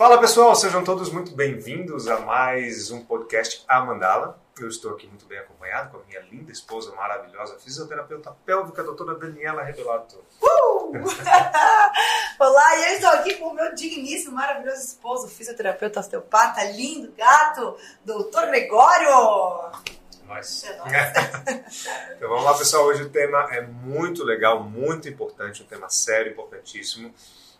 Fala pessoal, sejam todos muito bem-vindos a mais um podcast A Mandala. Eu estou aqui muito bem acompanhado com a minha linda esposa maravilhosa, fisioterapeuta pélvica, doutora Daniela Rebelato. Uh! Olá, e eu estou aqui com o meu digníssimo, maravilhoso esposo, fisioterapeuta osteopata, lindo gato, doutor Gregório. Nós. É então vamos lá, pessoal. Hoje o tema é muito legal, muito importante, um tema sério, importantíssimo,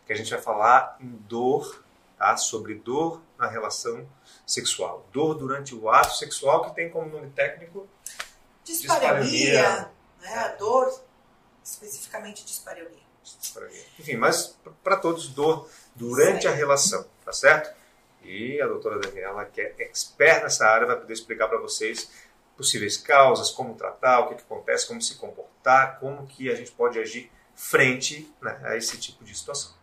que a gente vai falar em dor, tá? Sobre dor na relação sexual. Dor durante o ato sexual, que tem como nome técnico Dispareunia, né? A dor, especificamente dispareunia. dispareunia. Enfim, mas para todos, dor durante a Certo. relação, tá certo? E a doutora Daniela, que é expert nessa área, vai poder explicar para vocês possíveis causas, como tratar, o que, que acontece, como se comportar, como que a gente pode agir frente né, a esse tipo de situação.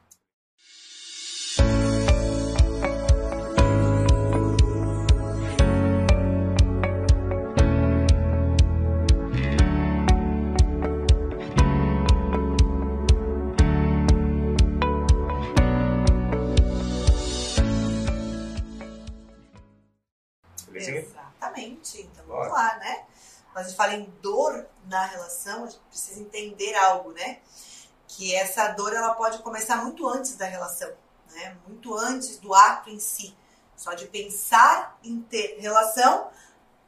Quando a gente fala em dor na relação, a gente precisa entender algo, né? Que essa dor ela pode começar muito antes da relação, né? Muito antes do ato em si. Só de pensar em ter relação,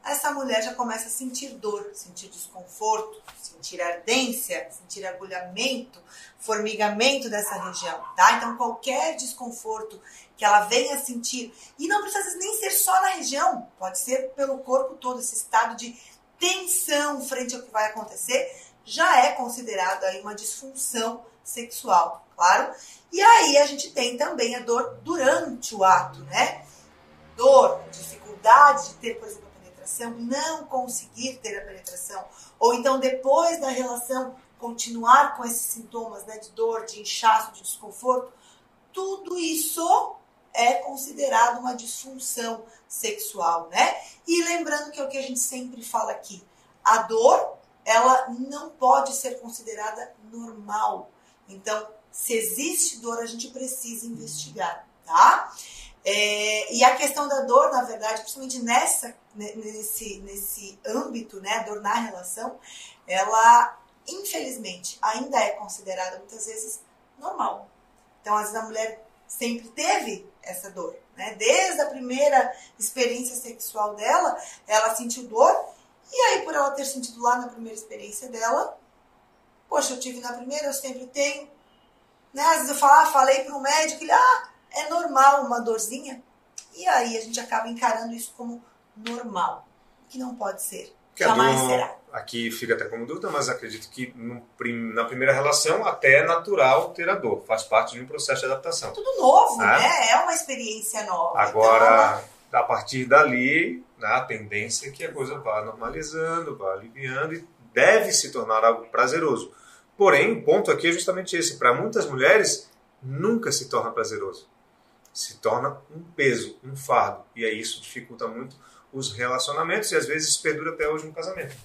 essa mulher já começa a sentir dor, sentir desconforto, sentir ardência, sentir agulhamento, formigamento dessa região, tá? Então qualquer desconforto que ela venha sentir, e não precisa nem ser só na região, pode ser pelo corpo todo, esse estado de tensão frente ao que vai acontecer, já é considerado aí uma disfunção sexual, claro. E aí a gente tem também a dor durante o ato, né? Dor, dificuldade de ter, por exemplo, a penetração, não conseguir ter a penetração, ou então depois da relação continuar com esses sintomas né, de dor, de inchaço, de desconforto, tudo isso é considerado uma disfunção sexual, né? E lembrando que é o que a gente sempre fala aqui, a dor, ela não pode ser considerada normal. Então, se existe dor, a gente precisa investigar, tá? É, e a questão da dor, na verdade, principalmente nessa, ne- nesse, nesse âmbito, né, dor na relação, ela, infelizmente, ainda é considerada muitas vezes normal. Então, às vezes a mulher sempre teve essa dor, né? Desde a primeira experiência sexual dela, ela sentiu dor, e aí por ela ter sentido lá na primeira experiência dela, poxa, eu tive na primeira, eu sempre tenho, né? Às vezes eu falo, ah, falei para um médico, ele, ah, é normal uma dorzinha, e aí a gente acaba encarando isso como normal, que não pode ser, Que jamais dor será. Aqui fica até como dúvida, mas acredito que prim- na primeira relação até é natural ter a dor, faz parte de um processo de adaptação. Tudo novo, Ah. né? É uma experiência nova. Então, Agora, a partir dali, né, a tendência é que a coisa vá normalizando, vá aliviando e deve se tornar algo prazeroso. Porém, o ponto aqui é justamente esse: para muitas mulheres, nunca se torna prazeroso. Se torna um peso, um fardo. E aí isso dificulta muito os relacionamentos e às vezes perdura até hoje no casamento.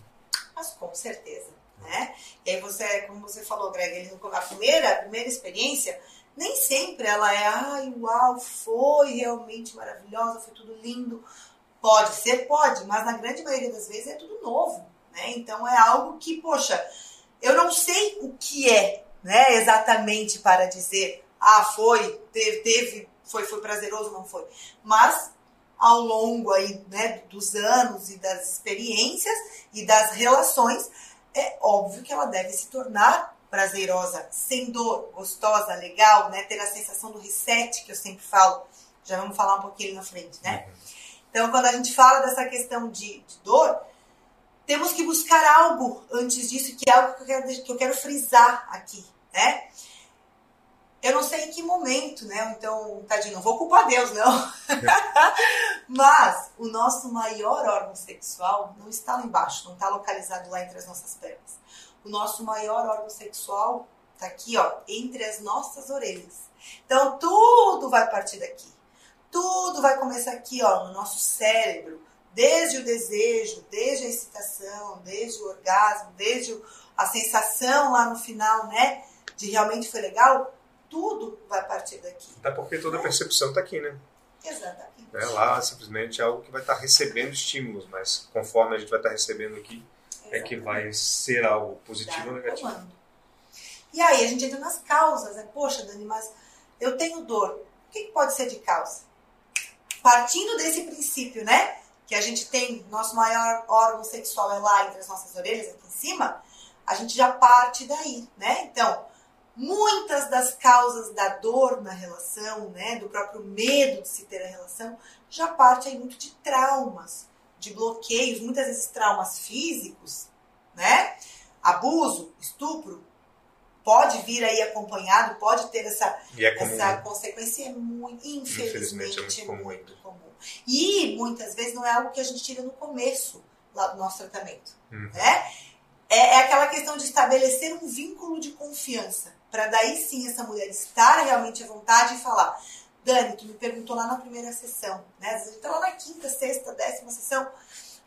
Mas com certeza, né? E aí você, como você falou, Greg, a primeira, a primeira experiência, nem sempre ela é, ai, uau, foi realmente maravilhosa, foi tudo lindo. Pode ser, pode, mas na grande maioria das vezes é tudo novo, né? Então é algo que, poxa, eu não sei o que é, né, exatamente para dizer, ah, foi, teve, teve foi, foi prazeroso, não foi. Mas ao longo aí, né, dos anos e das experiências e das relações, é óbvio que ela deve se tornar prazerosa, sem dor, gostosa, legal, né? Ter a sensação do reset que eu sempre falo. Já vamos falar um pouquinho na frente, né? Então, quando a gente fala dessa questão de, de dor, temos que buscar algo antes disso, que é algo que eu quero, que eu quero frisar aqui, né? Eu não sei em que momento, né? Então, tadinho, não vou culpar Deus, não. Mas o nosso maior órgão sexual não está lá embaixo, não está localizado lá entre as nossas pernas. O nosso maior órgão sexual está aqui, ó, entre as nossas orelhas. Então, tudo vai partir daqui. Tudo vai começar aqui, ó, no nosso cérebro. Desde o desejo, desde a excitação, desde o orgasmo, desde a sensação lá no final, né? De realmente foi legal. Tudo vai partir daqui. Até porque toda a percepção está aqui, né? Exatamente. Né? Lá simplesmente é algo que vai estar recebendo estímulos, mas conforme a gente vai estar recebendo aqui, é que vai ser algo positivo ou negativo. Tomando. E aí a gente entra nas causas, né? Poxa, Dani, mas eu tenho dor. O que pode ser de causa? Partindo desse princípio, né? Que a gente tem, nosso maior órgão sexual é lá entre as nossas orelhas, aqui em cima, a gente já parte daí, né? Então, muitas das causas da dor na relação, né, do próprio medo de se ter a relação, já parte aí muito de traumas, de bloqueios, muitas vezes traumas físicos, né? Abuso, estupro, pode vir aí acompanhado, pode ter essa, é essa né? consequência, é muito, infelizmente, Infelizmente, é muito comum. muito comum. E muitas vezes não é algo que a gente tira no começo lá do nosso tratamento, Uhum. né? É, é aquela questão de estabelecer um vínculo de confiança, para daí sim essa mulher estar realmente à vontade e falar, Dani, tu me perguntou lá na primeira sessão, né? Às vezes tá lá na quinta, sexta, décima sessão,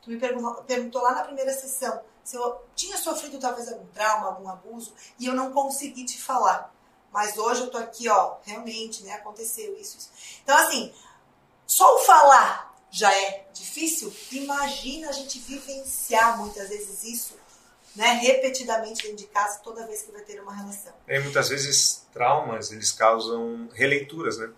tu me perguntou, perguntou lá na primeira sessão se eu tinha sofrido talvez algum trauma, algum abuso, e eu não consegui te falar. Mas hoje eu tô aqui, ó, realmente, né? Aconteceu isso, isso. Então, assim, só o falar já é difícil. Imagina a gente vivenciar muitas vezes isso, né? Repetidamente dentro de casa, toda vez que vai ter uma relação. E muitas vezes traumas, eles causam releituras, né?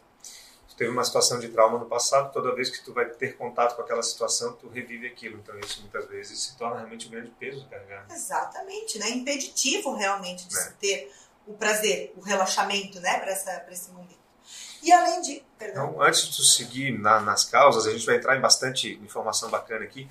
Tu teve uma situação de trauma no passado, toda vez que tu vai ter contato com aquela situação, tu revive aquilo. Então isso muitas vezes se torna realmente um grande peso carregar. Exatamente, né? Impeditivo realmente de É. se ter o prazer, o relaxamento, né? Para esse momento. E além de. Perdão. Então, antes de tu seguir na- nas causas, a gente vai entrar em bastante informação bacana aqui,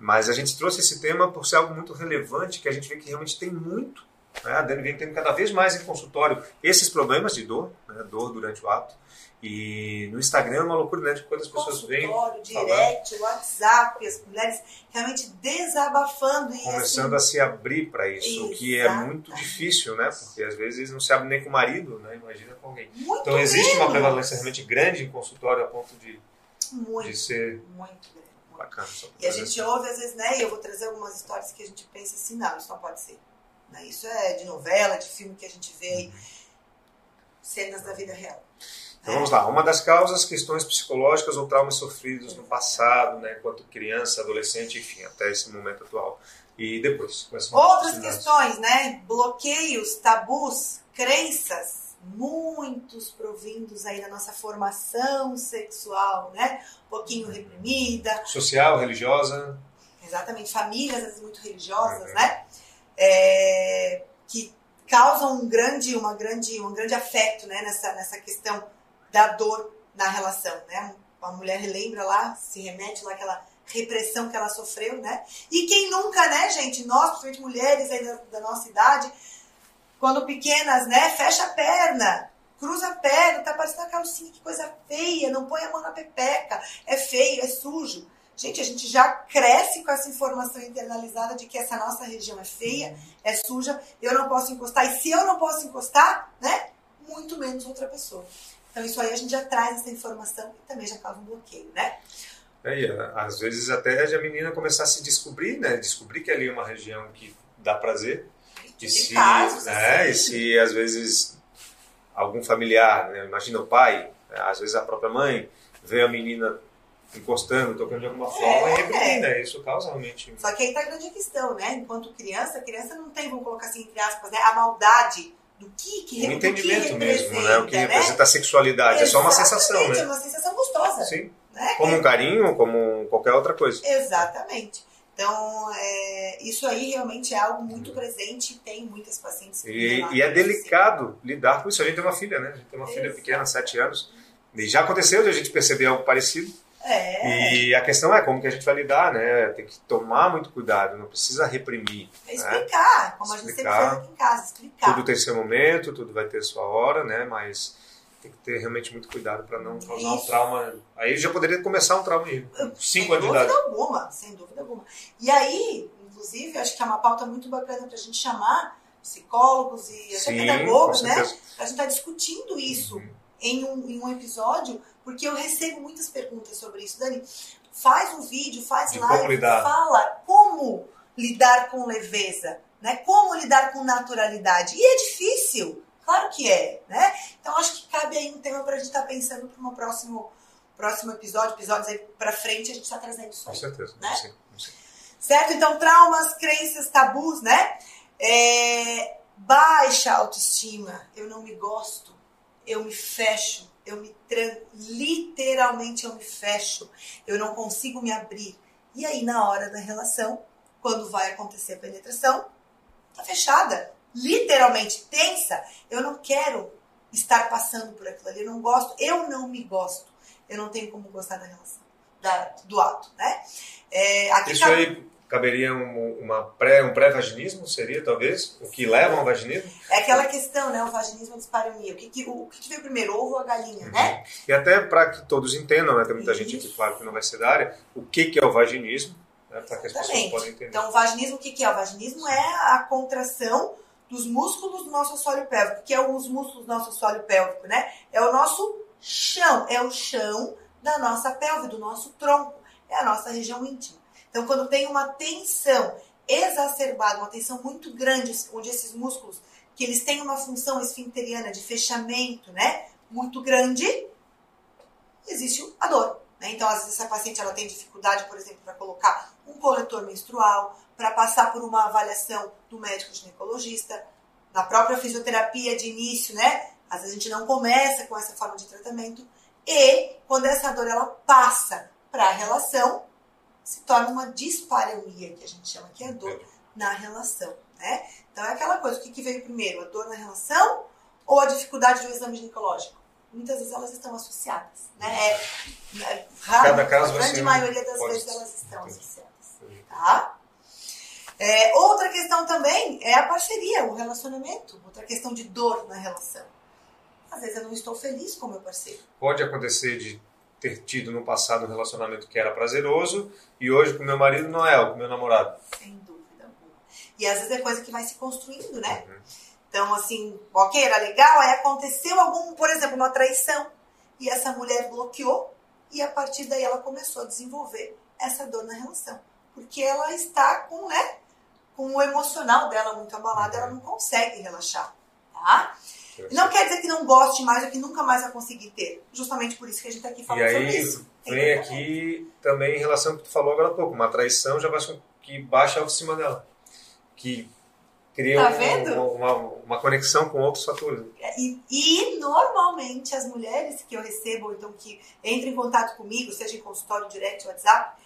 mas a gente trouxe esse tema por ser algo muito relevante, que a gente vê que realmente tem muito. Né? A Dani vem tendo cada vez mais em consultório esses problemas de dor, né? dor durante o ato. E no Instagram é uma loucura, né? De quando as pessoas vêm Consultório, direct, WhatsApp, as mulheres realmente desabafando e começando assim, a se abrir para isso, o que é muito difícil, né? Porque às vezes não se abre nem com o marido, né? Imagina com alguém. muito Então existe uma menos. prevalência realmente grande em consultório a ponto de, muito, de ser muito grande. Bacana. E a gente ouve às vezes, né? E eu vou trazer algumas histórias que a gente pensa assim, não, isso não pode ser. Né? Isso é de novela, de filme que a gente vê aí, cenas da vida real. Então vamos lá. Uma das causas, questões psicológicas ou traumas sofridos no passado, né? Enquanto criança, adolescente, enfim, até esse momento atual. E depois, Outras questões, né? Bloqueios, tabus, crenças, muitos provindos aí da nossa formação sexual, né? Um pouquinho reprimida, Social, religiosa, exatamente, famílias vezes muito religiosas, Uhum. né? É, que causam um grande, uma grande, um grande afeto, né? Nessa, nessa questão da dor na relação, né? A mulher relembra lá, se remete lá àquela repressão que ela sofreu, né? E quem nunca, né, gente? Nós, principalmente mulheres aí da, da nossa idade, quando pequenas, né? Fecha a perna, cruza a perna, tá parecendo uma calcinha, que coisa feia, não põe a mão na pepeca, é feio, é sujo. Gente, a gente já cresce com essa informação internalizada de que essa nossa região é feia, é suja, eu não posso encostar. E se eu não posso encostar, né? Muito menos outra pessoa. Então isso aí a gente já traz essa informação e também já causa um bloqueio, né? É, e, a- às vezes até a menina começar a se descobrir, né? Descobrir que ali é uma região que dá prazer. E Tem se, casos, né? assim. e se às vezes algum familiar, né? imagina o pai, né? às vezes a própria mãe, vê a menina encostando, tocando de alguma forma É. e reprime, né? Isso causa realmente. Só que aí tá a grande questão, né? Enquanto criança, a criança não tem, vamos colocar assim, entre aspas, né? a maldade do que, que, Um do que entendimento mesmo, né? O que representa, representa a sexualidade. É só uma sensação, Exatamente, É né? uma sensação gostosa. Sim. Né? Como um carinho, como qualquer outra coisa. Exatamente. Então, é, isso aí realmente é algo muito presente e tem muitas pacientes E, e é delicado lidar com isso. A gente tem uma filha, né? A gente tem uma filha pequena, sete anos. E já aconteceu de a gente perceber algo parecido. É, E a questão é como que a gente vai lidar, né? Tem que tomar muito cuidado, não precisa reprimir. é né? explicar, como a gente sempre faz aqui em casa, explicar. Tudo tem seu momento, tudo vai ter sua hora, né? Mas tem que ter realmente muito cuidado para não causar um trauma. Aí já poderia começar um trauma aí. Cinco anos sem de idade. dúvida alguma, sem dúvida alguma. E aí, inclusive, acho que é uma pauta muito bacana para a gente chamar psicólogos e até Sim, pedagogos, com né? Pra gente estar discutindo isso Uhum. em, um, em um episódio, porque eu recebo muitas perguntas sobre isso. Dani, faz um vídeo, faz De como live, lidar. fala como lidar com leveza, né? Como lidar com naturalidade. E é difícil. Claro que é, né? Então acho que cabe aí um tema para a gente estar tá pensando para um próximo, próximo episódio, episódios aí para frente, a gente está trazendo isso aí. Com certeza, né? sim, sim. Certo? Então, traumas, crenças, tabus, né? É, baixa autoestima, eu não me gosto, eu me fecho, eu me tranco, literalmente eu me fecho, eu não consigo me abrir. E aí, na hora da relação, quando vai acontecer a penetração, tá fechada, literalmente tensa. Eu não quero estar passando por aquilo ali, eu não gosto, eu não me gosto, eu não tenho como gostar da relação, da, do ato, né? É, Isso aí caberia um, uma pré, um pré-vaginismo, seria talvez? O que leva ao vaginismo? É aquela questão, né? O vaginismo e a dispareunia. O que, que, o, o que veio primeiro, ovo ou a galinha, uhum. né? E até para que todos entendam, né? Tem muita Isso. gente aqui, claro, que não vai ser da área, o que, que é o vaginismo, né? Para que as pessoas possam entender. Então, o vaginismo, o que, que é? O vaginismo é a contração dos músculos do nosso assoalho pélvico. Que é os músculos do nosso assoalho pélvico, né? É o nosso chão, é o chão da nossa pelve, do nosso tronco. É a nossa região íntima. Então, quando tem uma tensão exacerbada, uma tensão muito grande, onde esses músculos, que eles têm uma função esfinteriana de fechamento, né, muito grande, existe a dor. Né? Então, às vezes, essa paciente ela tem dificuldade, por exemplo, para colocar um coletor menstrual, para passar por uma avaliação do médico ginecologista, na própria fisioterapia de início, né? Às vezes a gente não começa com essa forma de tratamento. E quando essa dor ela passa para a relação, se torna uma dispareunia, que a gente chama que é dor na relação, né? Então é aquela coisa, o que, que veio primeiro? A dor na relação ou a dificuldade do exame ginecológico? Muitas vezes elas estão associadas, né? É, é raro, Cada caso a grande maioria das vezes elas estão associadas, tá? É, outra questão também é a parceria, o relacionamento. Outra questão de dor na relação. Às vezes eu não estou feliz com o meu parceiro. Pode acontecer de ter tido no passado um relacionamento que era prazeroso e hoje com meu marido não é, ou com meu namorado. Sem dúvida alguma. E às vezes é coisa que vai se construindo, né? Uhum. Então, assim, ok, era legal, aí aconteceu algum, por exemplo, uma traição e essa mulher bloqueou e a partir daí ela começou a desenvolver essa dor na relação. Porque ela está com, né, com o emocional dela muito abalado, ela não consegue relaxar, tá? Não quer dizer que não goste mais ou que nunca mais vai conseguir ter. Justamente por isso que a gente está aqui falando e aí, sobre isso. Vem aqui também em relação ao que tu falou agora há pouco. Uma traição já vai que baixa a autoestima dela. Que cria tá uma, uma, uma, conexão com outros fatores. E, e, normalmente as mulheres que eu recebo, então que entram em contato comigo, seja em consultório, direct, WhatsApp,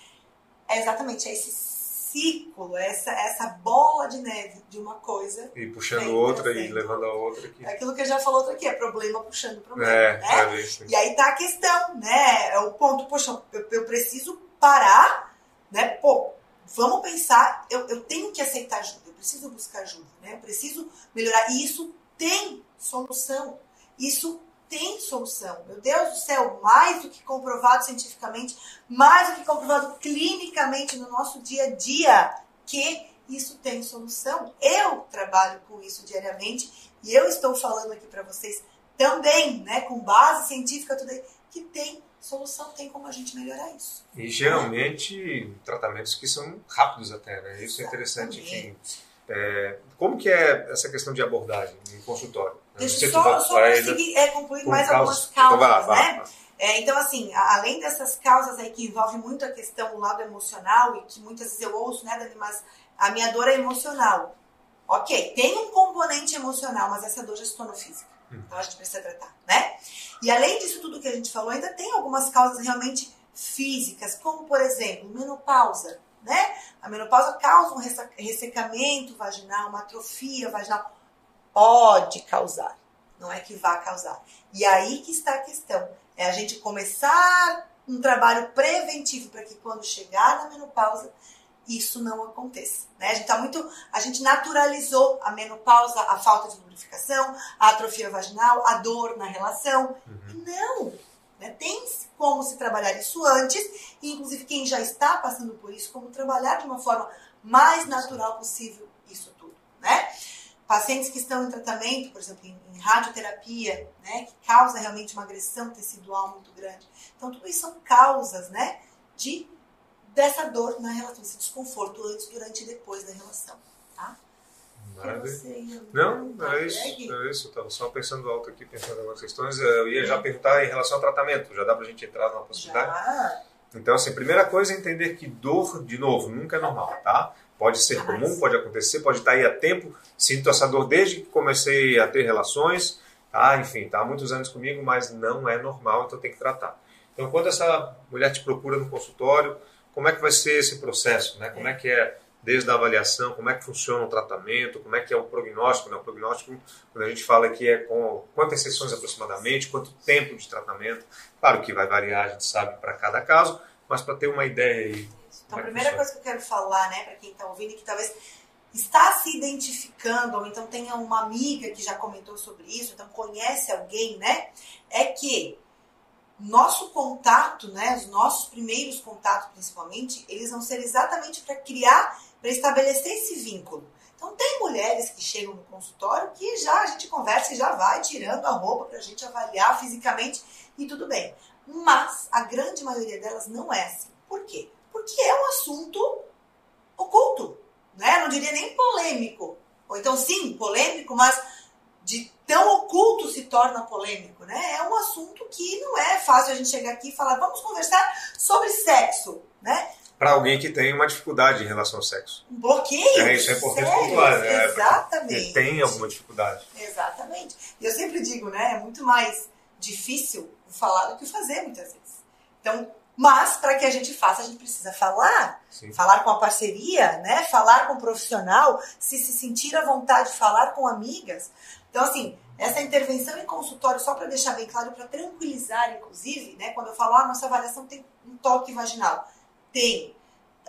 é exatamente esse ciclo, essa, essa bola de neve de uma coisa. E puxando outra e levando a outra. Aqui. É aquilo que eu já falou outro aqui, é problema puxando problema. É, né? É e aí tá a questão, né? É o ponto, poxa, eu, eu preciso parar, né? Pô, vamos pensar, eu, eu tenho que aceitar ajuda, eu preciso buscar ajuda, né? Eu preciso melhorar. E isso tem solução. Isso tem solução. Meu Deus do céu, mais do que comprovado cientificamente, mais do que comprovado clinicamente no nosso dia a dia, que isso tem solução. Eu trabalho com isso diariamente e eu estou falando aqui para vocês também, né, com base científica, tudo aí, que tem solução, tem como a gente melhorar isso. E geralmente tratamentos que são rápidos até, né? Isso Exatamente. é interessante. Que, é, como que é essa questão de abordagem em consultório? Deixa eu só, só conseguir é, concluir mais algumas causas, então, lá, né? É, então, assim, além dessas causas aí que envolvem muito a questão, o lado emocional, e que muitas vezes eu ouço, né, Dani, mas a minha dor é emocional. Ok, tem um componente emocional, mas essa dor já se tornou física. Hum. Então a gente precisa tratar, né? E além disso tudo que a gente falou, ainda tem algumas causas realmente físicas, como por exemplo, menopausa, né? A menopausa causa um ressecamento vaginal, uma atrofia vaginal pode causar, não é que vai causar. E aí que está a questão, é a gente começar um trabalho preventivo para que quando chegar na menopausa isso não aconteça. Né? A gente tá muito, a gente naturalizou a menopausa, a falta de lubrificação, a atrofia vaginal, a dor na relação. Uhum. Não, né? tem como se trabalhar isso antes, e inclusive quem já está passando por isso, como trabalhar de uma forma mais natural possível isso tudo, né? pacientes que estão em tratamento, por exemplo, em, em radioterapia, né, que causa realmente uma agressão tecidual muito grande. Então, tudo isso são causas, né, de dessa dor na relação, esse desconforto antes, durante e depois da relação? Maravilha. Não, tá é isso, é isso. Estava só pensando alto aqui, pensando em algumas questões. Eu ia já perguntar em relação ao tratamento. Já dá para a gente entrar numa possibilidade? Já. Então, assim, primeira coisa é entender que dor, de novo, nunca é normal, tá? Pode ser comum, pode acontecer, pode estar aí há tempo. Sinto essa dor desde que comecei a ter relações, tá? Enfim, tá há muitos anos comigo, mas não é normal, então tem que tratar. Então, quando essa mulher te procura no consultório, como é que vai ser esse processo, né? Como é que é desde a avaliação, como é que funciona o tratamento, como é que é o prognóstico. Né? O prognóstico, quando a gente fala que é com quantas sessões aproximadamente, quanto tempo de tratamento, claro que vai variar, a gente sabe, para cada caso, mas para ter uma ideia aí. Então, a é primeira coisa que eu quero falar, né, para quem está ouvindo e que talvez está se identificando, ou então tenha uma amiga que já comentou sobre isso, então conhece alguém, né, é que nosso contato, né, os nossos primeiros contatos principalmente, eles vão ser exatamente para criar para estabelecer esse vínculo. Então, tem mulheres que chegam no consultório que já a gente conversa e já vai tirando a roupa para a gente avaliar fisicamente e tudo bem. Mas a grande maioria delas não é assim. Por quê? Porque é um assunto oculto, né? Não diria nem polêmico. Ou então, sim, polêmico, mas de tão oculto se torna polêmico, né? É um assunto que não é fácil a gente chegar aqui e falar, vamos conversar sobre sexo, né? Para alguém que tem uma dificuldade em relação ao sexo. Um bloqueio. É, isso é importante pontuar, né? Exatamente. Tem alguma dificuldade. Exatamente. E eu sempre digo, né? É muito mais difícil falar do que fazer, muitas vezes. Então, mas para que a gente faça, a gente precisa falar, Sim. falar com a parceria, né? Falar com o profissional, se se sentir à vontade, falar com amigas. Então, assim, essa intervenção em consultório, só para deixar bem claro, para tranquilizar, inclusive, né? Quando eu falo, ah, nossa avaliação tem um toque vaginal tem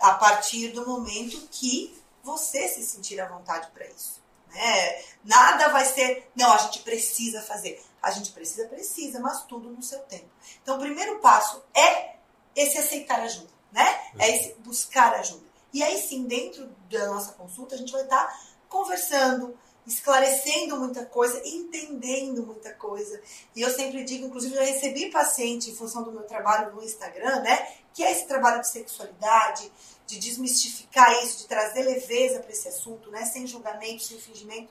a partir do momento que você se sentir à vontade para isso. Né? Nada vai ser, não, a gente precisa fazer. A gente precisa, precisa, mas tudo no seu tempo. Então, o primeiro passo é esse aceitar ajuda, né? É esse buscar ajuda. E aí sim, dentro da nossa consulta, a gente vai estar tá conversando, esclarecendo muita coisa, entendendo muita coisa. E eu sempre digo, inclusive, já recebi paciente em função do meu trabalho no Instagram, né? Que é esse trabalho de sexualidade, de desmistificar isso, de trazer leveza para esse assunto, né? Sem julgamento, sem fingimento.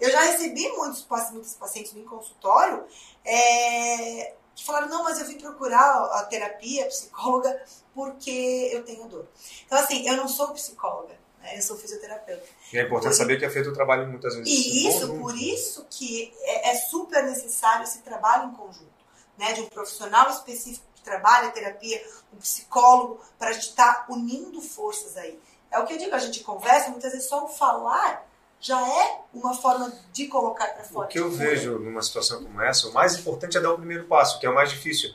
Eu já recebi muitos, muitos pacientes no consultório é, que falaram, não, mas eu vim procurar a terapia, a psicóloga, porque eu tenho dor. Então, assim, eu não sou psicóloga. Né? Eu sou fisioterapeuta. E é importante por saber que é feito o trabalho muitas vezes. E isso, por isso que é, é, super necessário esse trabalho em conjunto, né? De um profissional específico trabalha terapia, um psicólogo, para a gente estar tá unindo forças aí. É o que eu digo, a gente conversa, muitas vezes só o falar já é uma forma de colocar para fora. O que eu vejo numa situação como essa, o mais importante é dar o primeiro passo, que é o mais difícil.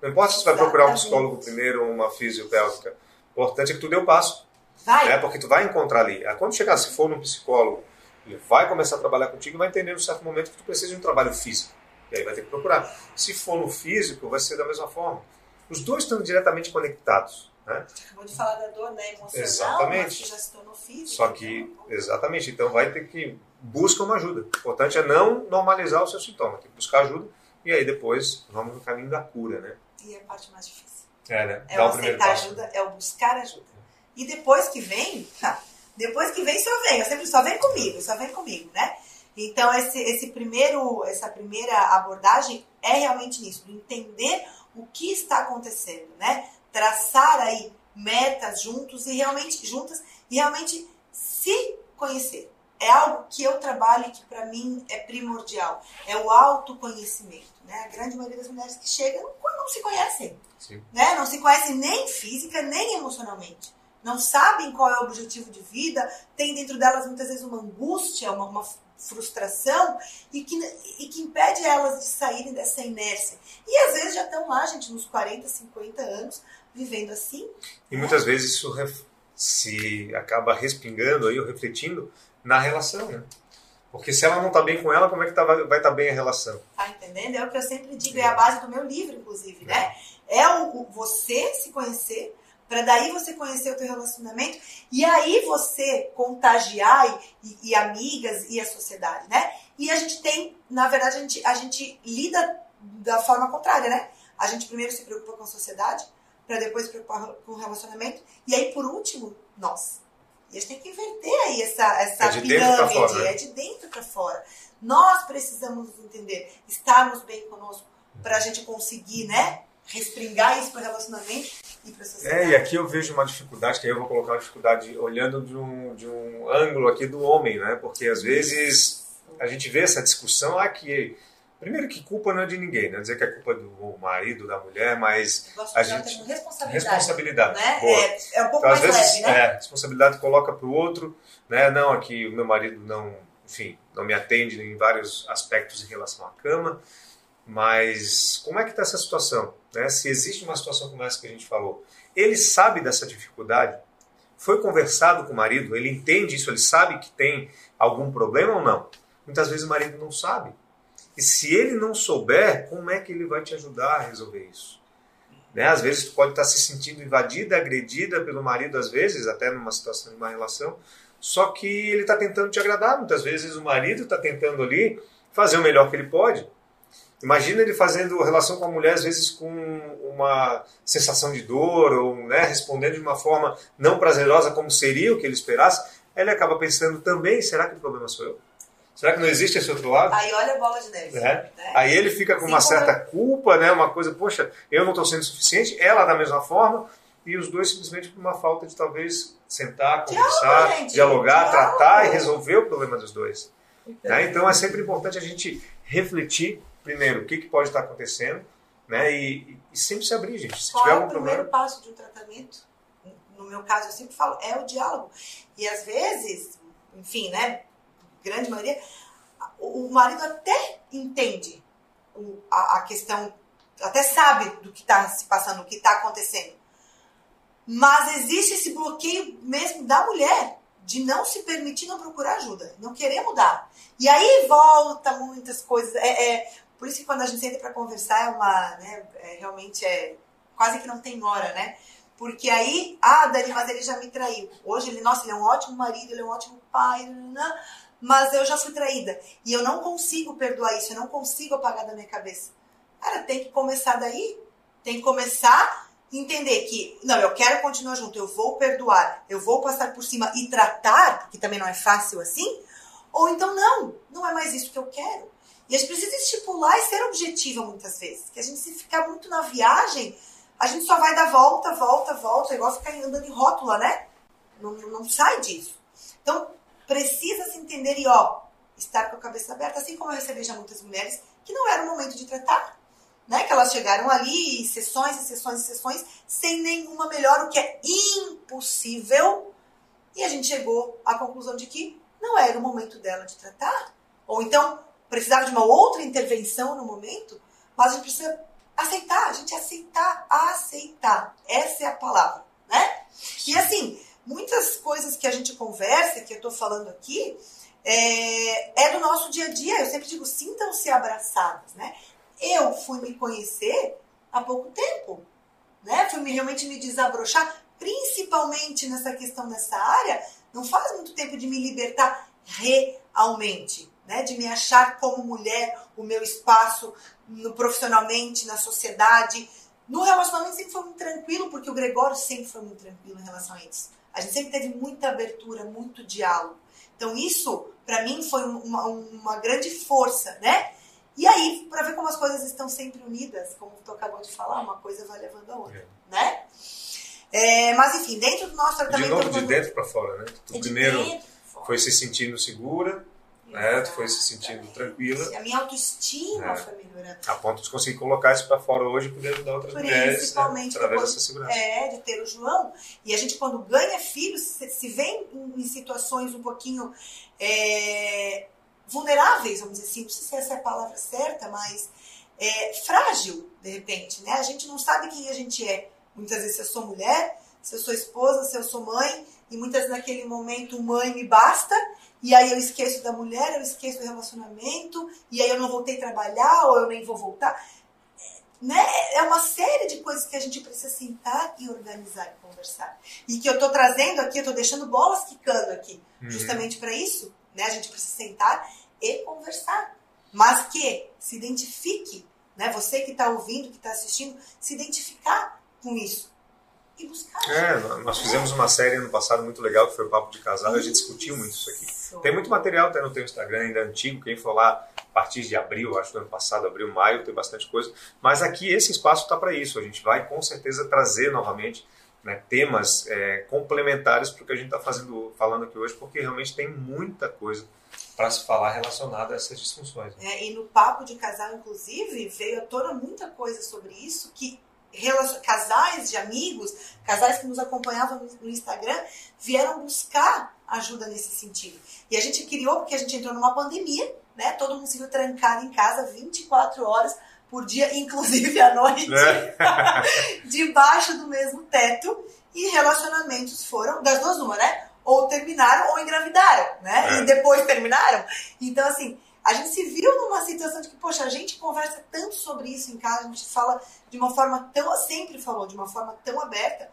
Não importa se você vai procurar um psicólogo primeiro ou uma fisiopélvica. O importante é que tu dê o passo. Vai. Né? Porque tu vai encontrar ali. Quando chegar, se for num psicólogo, ele vai começar a trabalhar contigo e vai entender no certo momento que tu precisa de um trabalho físico. E aí vai ter que procurar. Se for no físico, vai ser da mesma forma. Os dois estão diretamente conectados. Né? Acabou de falar da dor né, emocional, exatamente. já se tornou. Só que, exatamente, então vai ter que buscar uma ajuda. O importante é não normalizar o seu sintoma, tem que buscar ajuda e aí depois vamos no caminho da cura, né? E a parte mais difícil. É, né? É o aceitar ajuda, é o buscar ajuda. E depois que vem, depois que vem só vem, eu sempre só vem comigo, só vem comigo, né? Então esse, esse primeiro, essa primeira abordagem é realmente nisso, de entender o que está acontecendo, né? Traçar aí metas juntos e realmente juntas e realmente se conhecer. É algo que eu trabalho e que para mim é primordial. É o autoconhecimento. Né? A grande maioria das mulheres que chegam não, não se conhecem. Né? Não se conhecem nem física, nem emocionalmente não sabem qual é o objetivo de vida, tem dentro delas muitas vezes uma angústia, uma, uma frustração e que, e que impede elas de saírem dessa inércia. E às vezes já estão lá, gente, nos 40, 50 anos, vivendo assim. E muitas vezes isso se acaba respingando aí, ou refletindo na relação, né? Porque se ela não está bem com ela, como é que tá, vai estar tá bem a relação? Tá entendendo? É o que eu sempre digo, é a base do meu livro, inclusive, né? É o, o você se conhecer, para daí você conhecer o teu relacionamento e aí você contagiar e, e, amigas e a sociedade, né? E a gente tem, na verdade, a gente, a gente lida da forma contrária, né? A gente primeiro se preocupa com a sociedade, para depois se preocupar com o relacionamento, e aí, por último, nós. E a gente tem que inverter aí essa, essa É de pirâmide. né? É de dentro para fora. Nós precisamos entender, estarmos bem conosco, para a gente conseguir, né? Respingar isso para o relacionamento e para a sociedade. É, e aqui eu vejo uma dificuldade, que aí eu vou colocar uma dificuldade olhando de um, de um ângulo aqui do homem, né? Porque às vezes a gente vê essa discussão aqui. Primeiro que culpa não é de ninguém, não é dizer que é culpa do marido, da mulher, mas a gente- responsabilidade. responsabilidade. Né? Boa. É, é um pouco Então, às mais vezes, leve, né? é, responsabilidade coloca para o outro, né? Não, aqui o meu marido não, enfim, não me atende em vários aspectos em relação à cama, mas como é que está essa situação? Né? Se existe uma situação como essa que a gente falou, ele sabe dessa dificuldade? Foi conversado com o marido? Ele entende isso? Ele sabe que tem algum problema ou não? Muitas vezes o marido não sabe. E se ele não souber, como é que ele vai te ajudar a resolver isso? Né? Às vezes tu pode estar se sentindo invadida, agredida pelo marido, às vezes, até numa situação de uma relação, só que ele está tentando te agradar. Muitas vezes o marido está tentando ali fazer o melhor que ele pode. Imagina ele fazendo relação com a mulher, às vezes com uma sensação de dor, ou né, respondendo de uma forma não prazerosa como seria o que ele esperasse. Ele acaba pensando também, será que o problema sou eu? Será que não existe esse outro lado? Aí olha a bola de neve. É. Né? Aí ele fica com Sim, uma como certa culpa, né? Uma coisa, poxa, eu não estou sendo suficiente, ela da mesma forma, e os dois simplesmente por uma falta de talvez sentar, conversar, dialogar, tratar e resolver o problema dos dois. né? Então é sempre importante a gente refletir primeiro o que, que pode estar acontecendo, né? E, e sempre se abrir, gente. Se Qual tiver é o algum primeiro problema, passo de um tratamento? No meu caso, eu sempre falo, é o diálogo. E às vezes, enfim, né? Grande maioria, o o marido até entende o- a, a questão, até sabe do que está se passando, do que está acontecendo. Mas existe esse bloqueio mesmo da mulher de não se permitir não procurar ajuda, não querer mudar. E aí volta muitas coisas. É, é- por isso que quando a gente senta para conversar é uma, né, é, realmente é quase que não tem hora, né? Porque aí, ah, Dani, mas ele já me traiu. Hoje ele, nossa, ele é um ótimo marido, ele é um ótimo pai, mas eu já fui traída. E eu não consigo perdoar isso, eu não consigo apagar da minha cabeça. Cara, tem que começar daí. Tem que começar a entender que, não, eu quero continuar junto, eu vou perdoar, eu vou passar por cima e tratar, porque também não é fácil assim. Ou então, não, não é mais isso que eu quero. E a gente precisa estipular e ser objetiva muitas vezes. Que a gente, se ficar muito na viagem, a gente só vai dar volta, volta, volta, igual ficar andando em rótula, né? Não, não sai disso. Então, precisa se entender e, ó, estar com a cabeça aberta, assim como eu recebi já muitas mulheres que não era o momento de tratar, né? Que elas chegaram ali, sessões e sessões e sessões, sem nenhuma melhora, o que é impossível. E a gente chegou à conclusão de que não era o momento dela de tratar. Ou então, precisava de uma outra intervenção no momento, mas a gente precisa aceitar, a gente aceitar, aceitar. Essa é a palavra, né? E assim, muitas coisas que a gente conversa, que eu tô falando aqui, é, é do nosso dia a dia. Eu sempre digo, sintam-se abraçadas, né? Eu fui me conhecer há pouco tempo, né? Fui me, realmente me desabrochar, principalmente nessa questão dessa área. Não faz muito tempo de me libertar realmente, né? De me achar como mulher, o meu espaço no profissionalmente, na sociedade. No relacionamento sempre foi muito tranquilo, porque o Gregório sempre foi muito tranquilo em relação a isso. A gente sempre teve muita abertura, muito diálogo. Então isso, para mim, foi uma, uma grande força, né? E aí, para ver como as coisas estão sempre unidas, como tu acabou de falar, uma coisa vai levando a outra, né? É, mas enfim, dentro do nosso de tratamento... novo de dentro para fora, né? Tu É de primeiro foi se sentindo segura, né? Tu foi se sentindo tranquila, A minha autoestima É. foi melhorando. a ponto de conseguir colocar isso para fora hoje e poder ajudar outras mulheres, né? Principalmente através depois- dessa segurança. É, de ter o João. E a gente, quando ganha filhos, se, vê em, em situações um pouquinho é, vulneráveis, vamos dizer assim, não sei se essa é a palavra certa, mas é, frágil, de repente, né? A gente não sabe quem a gente é. Muitas vezes, se eu sou mulher, se eu sou esposa, se eu sou mãe, e muitas vezes naquele momento, mãe me basta, e aí eu esqueço da mulher, eu esqueço do relacionamento, e aí eu não voltei a trabalhar, ou eu nem vou voltar né? É uma série de coisas que a gente precisa sentar e organizar e conversar. E que eu tô trazendo aqui, eu tô deixando bolas quicando aqui, Uhum. justamente para isso, né? A gente precisa sentar e conversar. Mas que se identifique, né? Você que está ouvindo, que está assistindo, se identificar com isso. E buscar. É, nós fizemos uma série no passado muito legal, que foi o Papo de Casal, e a gente discutiu muito isso aqui. Tem muito material até no teu Instagram, ainda antigo, quem for lá a partir de abril, acho que do ano passado, abril, maio, tem bastante coisa. Mas aqui esse espaço está para isso. A gente vai com certeza trazer novamente né, temas é, complementares para o que a gente está fazendo, falando aqui hoje, porque realmente tem muita coisa para se falar relacionada a essas disfunções. Né? É, e no papo de casal, inclusive, veio à tona muita coisa sobre isso que casais de amigos, casais que nos acompanhavam no Instagram, vieram buscar ajuda nesse sentido. E a gente criou, porque a gente entrou numa pandemia, né? Todo mundo se viu trancado em casa 24 horas por dia, inclusive à noite, é. debaixo do mesmo teto. E relacionamentos foram, das duas uma, né? Ou terminaram ou engravidaram, né? É. E depois terminaram. Então, assim, a gente se viu numa situação de que, poxa, a gente conversa tanto sobre isso em casa, a gente fala de uma forma tão, sempre falou, de uma forma tão aberta.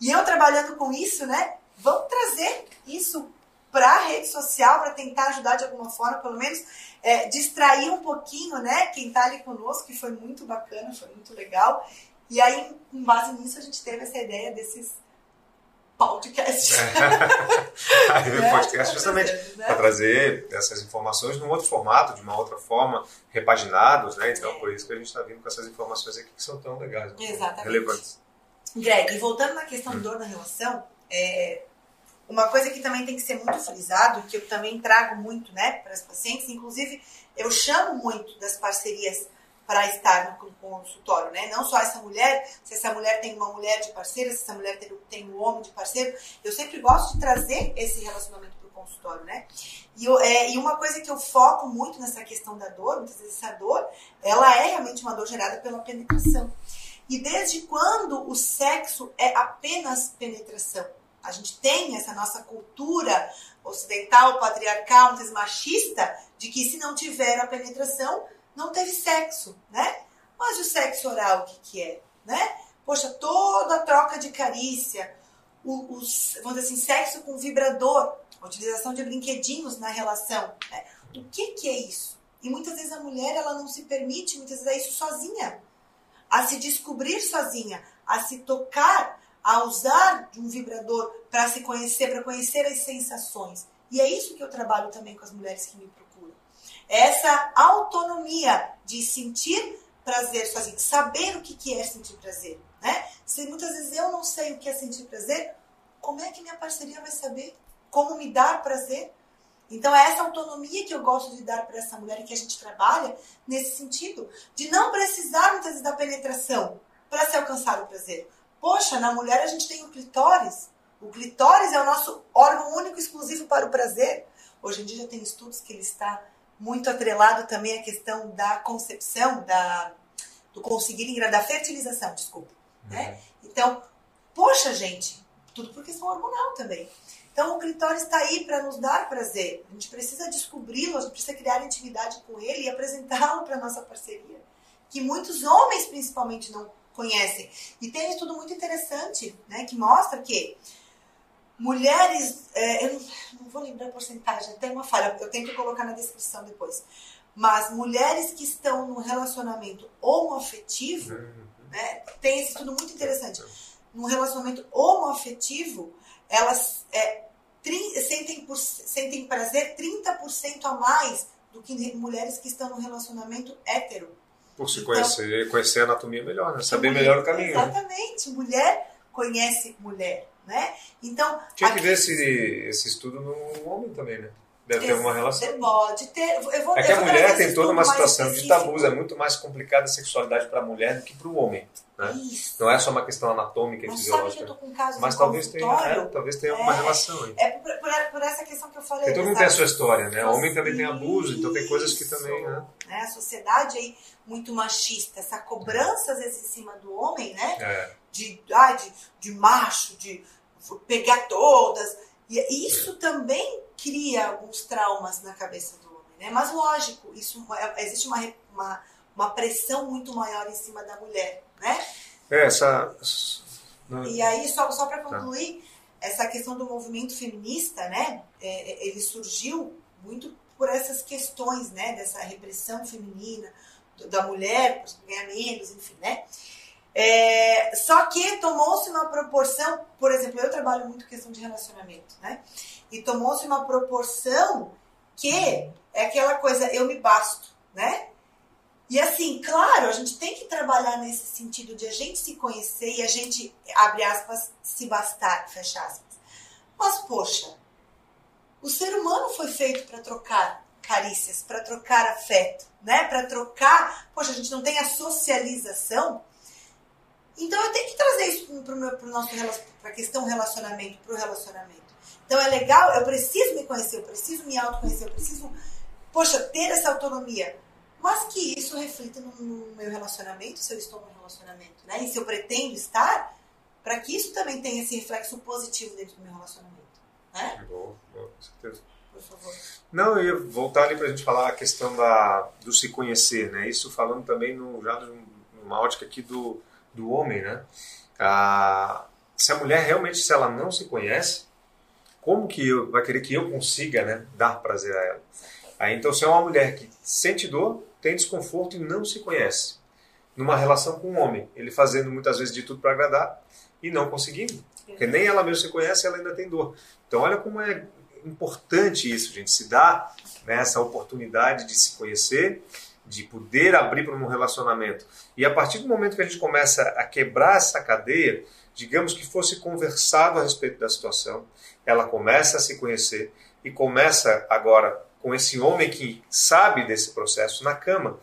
E eu trabalhando com isso, né? Vamos trazer isso para a rede social para tentar ajudar de alguma forma, pelo menos é, distrair um pouquinho, né? Quem está ali conosco, que foi muito bacana, foi muito legal. E aí, com base nisso, a gente teve essa ideia desses podcast. É. podcast justamente né? para trazer essas informações num outro formato, de uma outra forma, repaginados, né? Então, é. por isso que a gente está vindo com essas informações aqui que são tão legais, Exatamente. relevantes. Greg, voltando na questão hum. dor na relação, é, uma coisa que também tem que ser muito frisado, que eu também trago muito né, para as pacientes, inclusive eu chamo muito das parcerias para estar no consultório, né? Não só essa mulher, se essa mulher tem uma mulher de parceira, se essa mulher tem, tem um homem de parceiro, eu sempre gosto de trazer esse relacionamento para o consultório, né? E, eu, é, e uma coisa que eu foco muito nessa questão da dor, muitas vezes essa dor, ela é realmente uma dor gerada pela penetração. E desde quando o sexo é apenas penetração? A gente tem essa nossa cultura ocidental, patriarcal, machista, de que se não tiver a penetração, não teve sexo, né? Mas o sexo oral, o que, que é? Né? Poxa, toda a troca de carícia, o, o, vamos dizer assim, sexo com vibrador, a utilização de brinquedinhos na relação. Né? O que, que é isso? E muitas vezes a mulher ela não se permite, muitas vezes é isso sozinha. A se descobrir sozinha, a se tocar, a usar de um vibrador para se conhecer, para conhecer as sensações. E é isso que eu trabalho também com as mulheres que me procuram essa autonomia de sentir prazer sozinho, saber o que é sentir prazer, né? Se muitas vezes eu não sei o que é sentir prazer, como é que minha parceria vai saber como me dar prazer? Então é essa autonomia que eu gosto de dar para essa mulher e que a gente trabalha nesse sentido, de não precisar muitas vezes da penetração para se alcançar o prazer. Poxa, na mulher a gente tem o clitóris. O clitóris é o nosso órgão único exclusivo para o prazer. Hoje em dia já tem estudos que ele está muito atrelado também à questão da concepção, da, do conseguir engravidar, da fertilização, desculpa. Né? Uhum. Né? Então, poxa, gente, tudo por questão hormonal também. Então, o clitóris está aí para nos dar prazer. A gente precisa descobri-lo, a gente precisa criar intimidade com ele e apresentá-lo para nossa parceria. Que muitos homens, principalmente, não conhecem. E tem um estudo muito interessante, né, que mostra que Mulheres, é, eu não, não, vou lembrar a porcentagem, tem uma falha, eu tenho que colocar na descrição depois. Mas mulheres que estão num relacionamento homoafetivo, uhum. né, tem esse estudo muito interessante. Num relacionamento homoafetivo, elas é, tri, sentem, por, sentem prazer 30% a mais do que mulheres que estão num relacionamento hétero. Por se então, conhecer, conhecer a anatomia melhor, né? saber mulher, melhor o caminho. Né? Exatamente. Mulher conhece mulher né? Então tinha que ver esse, esse estudo no homem também, né? Deve ter alguma relação. Pode ter. Eu vou, é que a mulher tem toda uma situação de tabus, é muito mais complicada a sexualidade para a mulher do que para o homem. Né? Não é só uma questão anatômica e fisiológica. Mas talvez tenha, é, talvez tenha é, alguma relação aí. É por, por, por, essa questão que eu falei. Porque todo mundo tem a sua história, né? O homem também tem abuso, então tem coisas que também. Né? É, a sociedade aí muito machista, essa cobrança às vezes em cima do homem, né? É. De, ah, de, de macho, de pegar todas. E isso também cria alguns traumas na cabeça do homem, né? Mas lógico, isso é, existe uma, uma, uma pressão muito maior em cima da mulher, né? É, essa... E aí, só, só para tá. concluir, tá. essa questão do movimento feminista, né? É, é, ele surgiu muito por essas questões, né? Dessa repressão feminina, da mulher, ganhar menos, enfim, né? É, só que tomou-se uma proporção, por exemplo, eu trabalho muito questão de relacionamento, né? E tomou-se uma proporção que é aquela coisa, eu me basto, né? E assim, claro, a gente tem que trabalhar nesse sentido de a gente se conhecer e a gente, abre aspas, se bastar, fecha aspas. Mas, poxa, o ser humano foi feito para trocar carícias, para trocar afeto, né? Para trocar. Poxa, a gente não tem a socialização. Então eu tenho que trazer isso para o nosso para a questão relacionamento, para o relacionamento. Então é legal, eu preciso me conhecer, eu preciso me autoconhecer, eu preciso, poxa, ter essa autonomia mas que isso reflita no, no, meu relacionamento, se eu estou no relacionamento, né? E se eu pretendo estar, para que isso também tenha esse reflexo positivo dentro do meu relacionamento, né? Bom, bom com certeza. Por favor. Não, eu ia voltar ali para a gente falar a questão da, do se conhecer, né? Isso falando também no, já numa ótica aqui do, do homem, né? Ah, se a mulher realmente, se ela não se conhece, como que eu, vai querer que eu consiga né, dar prazer a ela? Aí, então, se é uma mulher que sente dor, tem desconforto e não se conhece. Numa relação com um homem, ele fazendo muitas vezes de tudo para agradar e não conseguindo. Porque nem ela mesma se conhece, ela ainda tem dor. Então, olha como é importante isso, gente, se dar né, essa oportunidade de se conhecer, de poder abrir para um relacionamento. E a partir do momento que a gente começa a quebrar essa cadeia, digamos que fosse conversado a respeito da situação, ela começa a se conhecer e começa agora com esse homem que sabe desse processo na cama,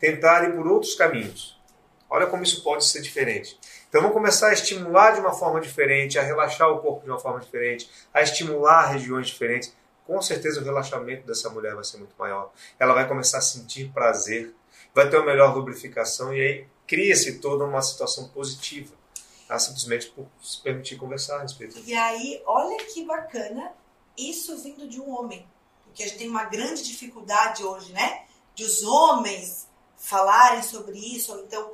tentar ir por outros caminhos. Olha como isso pode ser diferente. Então vamos começar a estimular de uma forma diferente, a relaxar o corpo de uma forma diferente, a estimular regiões diferentes. Com certeza o relaxamento dessa mulher vai ser muito maior. Ela vai começar a sentir prazer, vai ter uma melhor lubrificação e aí cria-se toda uma situação positiva. Tá? Simplesmente por se permitir conversar a respeito. E aí, olha que bacana isso vindo de um homem porque a gente tem uma grande dificuldade hoje, né? De os homens falarem sobre isso, ou então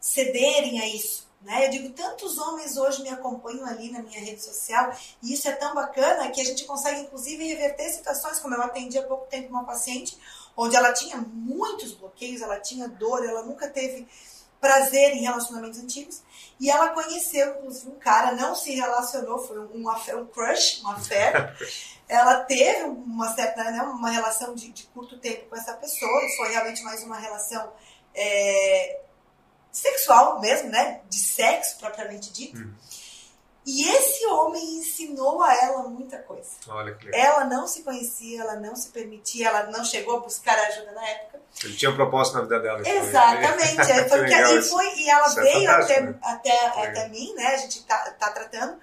cederem a isso. Né? Eu digo, tantos homens hoje me acompanham ali na minha rede social, e isso é tão bacana que a gente consegue, inclusive, reverter situações, como eu atendi há pouco tempo uma paciente, onde ela tinha muitos bloqueios, ela tinha dor, ela nunca teve prazer em relacionamentos antigos. E ela conheceu, inclusive, um cara, não se relacionou, foi um, um, um crush, uma fé. ela teve uma certa, né, uma relação de, de, curto tempo com essa pessoa, e foi realmente mais uma relação é, sexual mesmo, né? De sexo propriamente dito. Uhum. E esse homem ensinou a ela muita coisa. Olha que legal. Ela não se conhecia, ela não se permitia, ela não chegou a buscar ajuda na época. Ele tinha um propósito na vida dela. Exatamente. É, foi que, e, foi, e ela Isso é veio é até, né? até, até mim, né? A gente tá, tá tratando.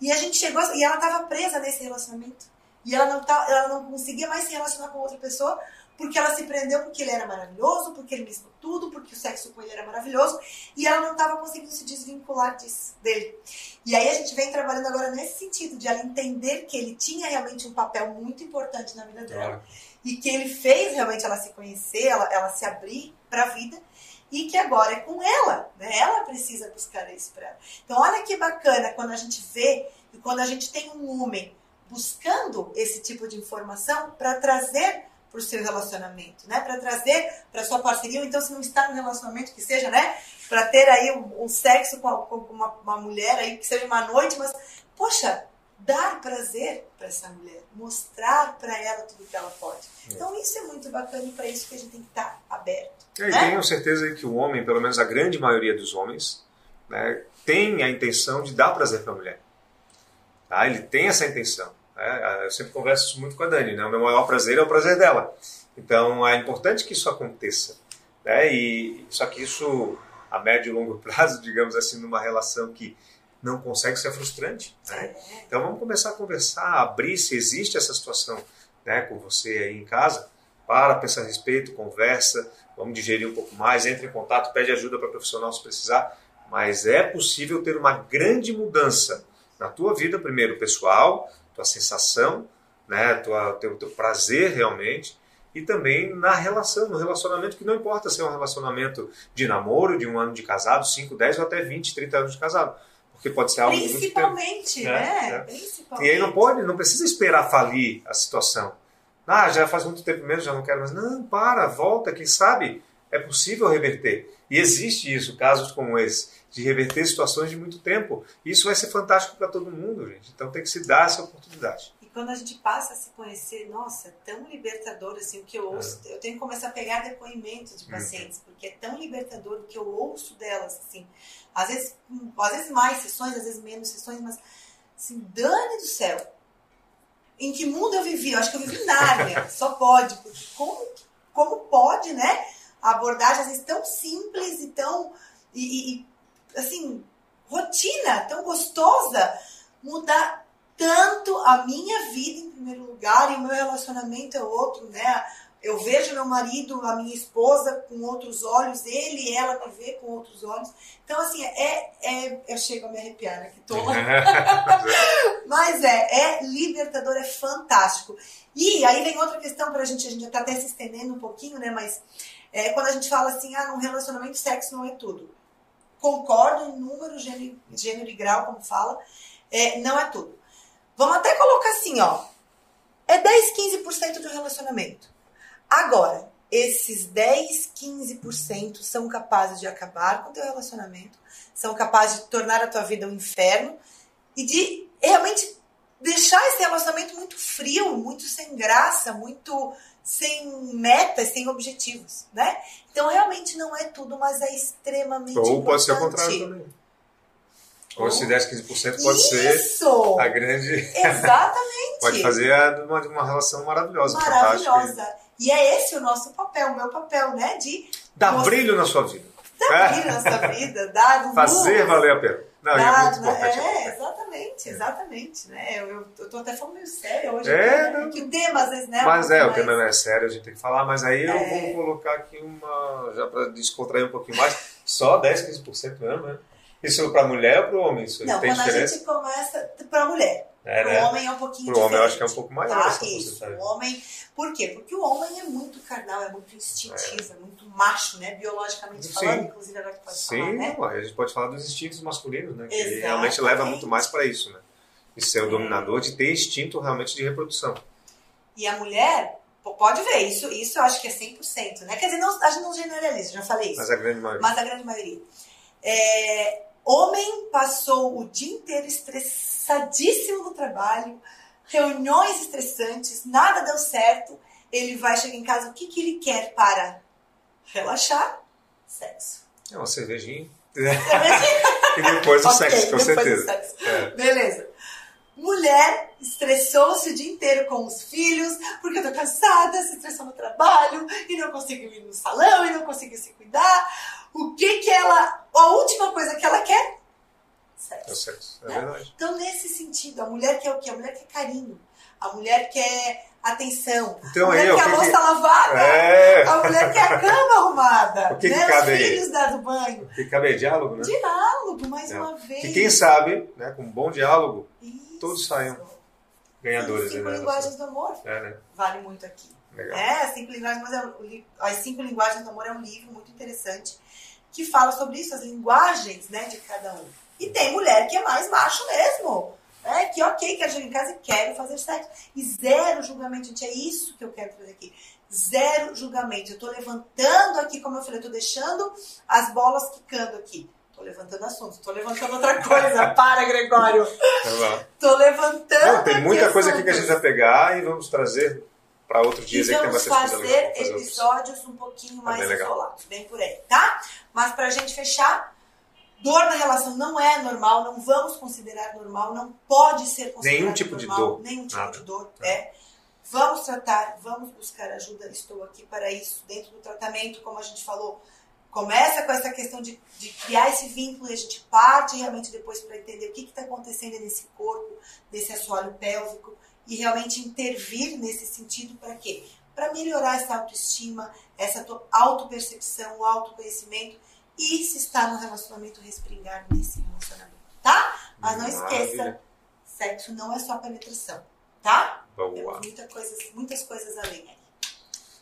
E a gente chegou, e ela estava presa nesse relacionamento. E ela não, tá, ela não conseguia mais se relacionar com outra pessoa porque ela se prendeu porque ele era maravilhoso, porque ele me ensinou tudo, porque o sexo com ele era maravilhoso, e ela não estava conseguindo se desvincular disso, dele. E aí a gente vem trabalhando agora nesse sentido, de ela entender que ele tinha realmente um papel muito importante na vida dela, e que ele fez realmente ela se conhecer, ela, ela se abrir para a vida, e que agora é com ela, né? Ela precisa buscar isso para ela. Então olha que bacana quando a gente vê, e quando a gente tem um homem buscando esse tipo de informação para trazer para o seu relacionamento, né? Para trazer para sua parceria, ou então se não está no relacionamento que seja, né? Para ter aí um, um sexo com, com uma, uma, mulher aí que seja uma noite, mas poxa, dar prazer para essa mulher, mostrar para ela tudo que ela pode. É. Então isso é muito bacana e para isso que a gente tem que estar tá aberto. É, né? tenho certeza que o homem, pelo menos a grande maioria dos homens, né, tem a intenção de dar prazer para a mulher. Tá? Ele tem essa intenção. Né? Eu sempre converso muito com a Dani, né? o meu maior prazer é o prazer dela. Então é importante que isso aconteça. Né? E, só que isso, a médio e longo prazo, digamos assim, numa relação que não consegue ser frustrante. Né? Então vamos começar a conversar, abrir se existe essa situação né, com você aí em casa, para pensar a respeito, conversa, vamos digerir um pouco mais, entre em contato, pede ajuda para profissional se precisar, mas é possível ter uma grande mudança na tua vida, primeiro pessoal, tua sensação, né, tua, teu, teu prazer realmente, e também na relação, no relacionamento, que não importa se é um relacionamento de namoro, de um ano de casado, 5, 10 ou até 20, 30 anos de casado. Porque pode ser algo Principalmente, muito tempo, né? né? Principalmente. E aí não pode, não precisa esperar falir a situação. Ah, já faz muito tempo mesmo, já não quero mais. Não, para, volta, quem sabe é é possível reverter. E existe isso, casos como esse, de reverter situações de muito tempo. Isso vai ser fantástico para todo mundo, gente. Então tem que se dar essa oportunidade. E quando a gente passa a se conhecer, nossa, é tão libertador assim o que eu ouço. É. Eu tenho que começar a pegar depoimentos de uhum. pacientes, uhum. porque é tão libertador o que eu ouço delas, assim. Às vezes, às vezes mais sessões, às vezes menos sessões, mas assim, dane do céu. Em que mundo eu vivi? Eu acho que eu vivi Nárnia, só pode. Porque como, como pode, né? Abordagem às vezes tão simples e tão. E, e, assim, rotina, tão gostosa, mudar tanto a minha vida em primeiro lugar e o meu relacionamento é outro, né? Eu vejo meu marido, a minha esposa com outros olhos, ele e ela me vê com outros olhos. Então, assim, é, é eu chego a me arrepiar, né? Que tola. Mas é, é libertador, é fantástico. E aí vem outra questão para a gente, a gente já está até se estendendo um pouquinho, né? Mas é, quando a gente fala assim, ah, num relacionamento sexo não é tudo. Concordo em número, gênero, gênero e grau, como fala, é, não é tudo. Vamos até colocar assim, ó. É 10, 15% do relacionamento. Agora, esses 10, 15% são capazes de acabar com o teu relacionamento, são capazes de tornar a tua vida um inferno e de realmente deixar esse relacionamento muito frio, muito sem graça, muito sem metas, sem objetivos, né? Então realmente não é tudo, mas é extremamente Ou importante. pode ser o contrário também. Ou se 10, 15% pode Isso. ser a grande. Exatamente. pode fazer uma, uma relação maravilhosa. Maravilhosa. E é esse o nosso papel, o meu papel, né? De. Dar mostrar... brilho na sua vida. Dar brilho na sua vida, dar Fazer luz. valer a pena. Não, é muito importante. É, exatamente, exatamente. Né? Eu, eu, eu tô até falando meio sério hoje. É, né? que o tema, às vezes, né? Mas é, o tema não é sério, a gente tem que falar, mas aí eu é. vou colocar aqui uma. Já para descontrair um pouquinho mais, só 10, 15% mesmo, né? Isso para mulher ou para o homem? Isso não, quando diferença? a gente começa para a mulher. É, né? O homem é um pouquinho Pro diferente. homem eu acho que é um pouco maior tá? Isso, o homem... Por quê? Porque o homem é muito carnal, é muito instintivo, é, é muito macho, né? Biologicamente falando, inclusive agora que pode Sim, falar, né? a gente pode falar dos instintos masculinos, né? Que realmente leva muito mais para isso, né? De ser o dominador, de ter instinto realmente de reprodução. E a mulher, pode ver, isso, isso eu acho que é 100%, né? Quer dizer, não, a gente não generaliza, já falei isso. Mas a grande maioria. Mas a grande maioria. É, Homem passou o dia inteiro estressadíssimo no trabalho, reuniões estressantes, nada deu certo. Ele vai chegar em casa, o que, que ele quer para relaxar? Sexo. É uma cervejinha. cervejinha. e depois o okay, sexo, com certeza. É. Beleza. Mulher estressou-se o dia inteiro com os filhos, porque eu tô cansada, se estressou no trabalho, e não consigo ir no salão, e não consigo se cuidar. O que que ela. A última coisa que ela quer? Sexo. É sexo, é né? verdade. Então, nesse sentido, a mulher quer o quê? A mulher quer carinho. A mulher quer atenção. Então, a mulher aí, quer a louça que... lavada. É. A mulher quer a cama arrumada. O que, né? que cabe Os filhos dado banho. O que cabe é diálogo, né? Diálogo, mais é. uma vez. E quem sabe, né, com um bom diálogo, Isso. todos saem ganhadores. Cinco né, linguagens do amor. É, né? Vale muito aqui. Legal. É, as cinco linguagens, mas é, as cinco linguagens do amor é um livro muito interessante que fala sobre isso, as linguagens né, de cada um. E tem mulher que é mais macho mesmo. É que ok, quero chegar em casa e quero fazer sexo. E zero julgamento, gente. É isso que eu quero trazer aqui. Zero julgamento. Eu tô levantando aqui, como eu falei, eu tô deixando as bolas quicando aqui. Tô levantando assunto, tô levantando outra coisa. Para, Gregório. Tá tô levantando. Não, tem muita coisa aqui que a gente vai pegar e vamos trazer para outros dias e aí que tem bastante coisa legal. fazer episódios um pouquinho tá mais é isolados, bem por aí, tá? Mas pra gente fechar, dor na relação não é normal, não vamos considerar normal, não pode ser considerado Nenhum tipo normal, de dor. Nenhum tipo Nada. de dor, é. Vamos tratar, vamos buscar ajuda, estou aqui para isso. Dentro do tratamento, como a gente falou, começa com essa questão de, de criar esse vínculo e a gente parte realmente depois para entender o que está acontecendo nesse corpo, nesse assoalho pélvico e realmente intervir nesse sentido para quê? Para melhorar essa autoestima, essa autopercepção, o autoconhecimento e se está no relacionamento, respingar nesse relacionamento, tá? Mas não esqueça, sexo não é só penetração, tá? Boa. Temos muita coisa, muitas coisas além aí.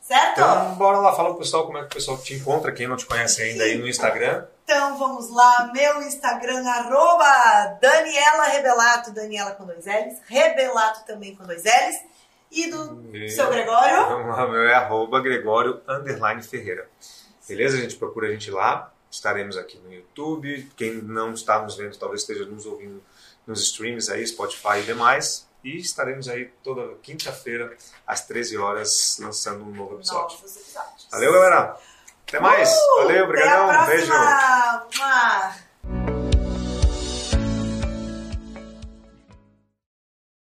Certo? Então, bora lá, fala pro pessoal como é que o pessoal te encontra, quem não te conhece ainda aí no Instagram. Então, vamos lá, meu Instagram, arroba Daniela Rebelato, Daniela com dois L's, Rebelato também com dois L's, e do e... seu Gregório? O meu é arroba Gregório, underline Ferreira. Beleza? A gente procura a gente lá estaremos aqui no YouTube. Quem não está nos vendo, talvez esteja nos ouvindo nos streams aí, Spotify e demais. E estaremos aí toda quinta-feira, às 13 horas, lançando um novo episódio. Valeu, galera! Até mais! Uh, Valeu, obrigadão! Beijo! Uma.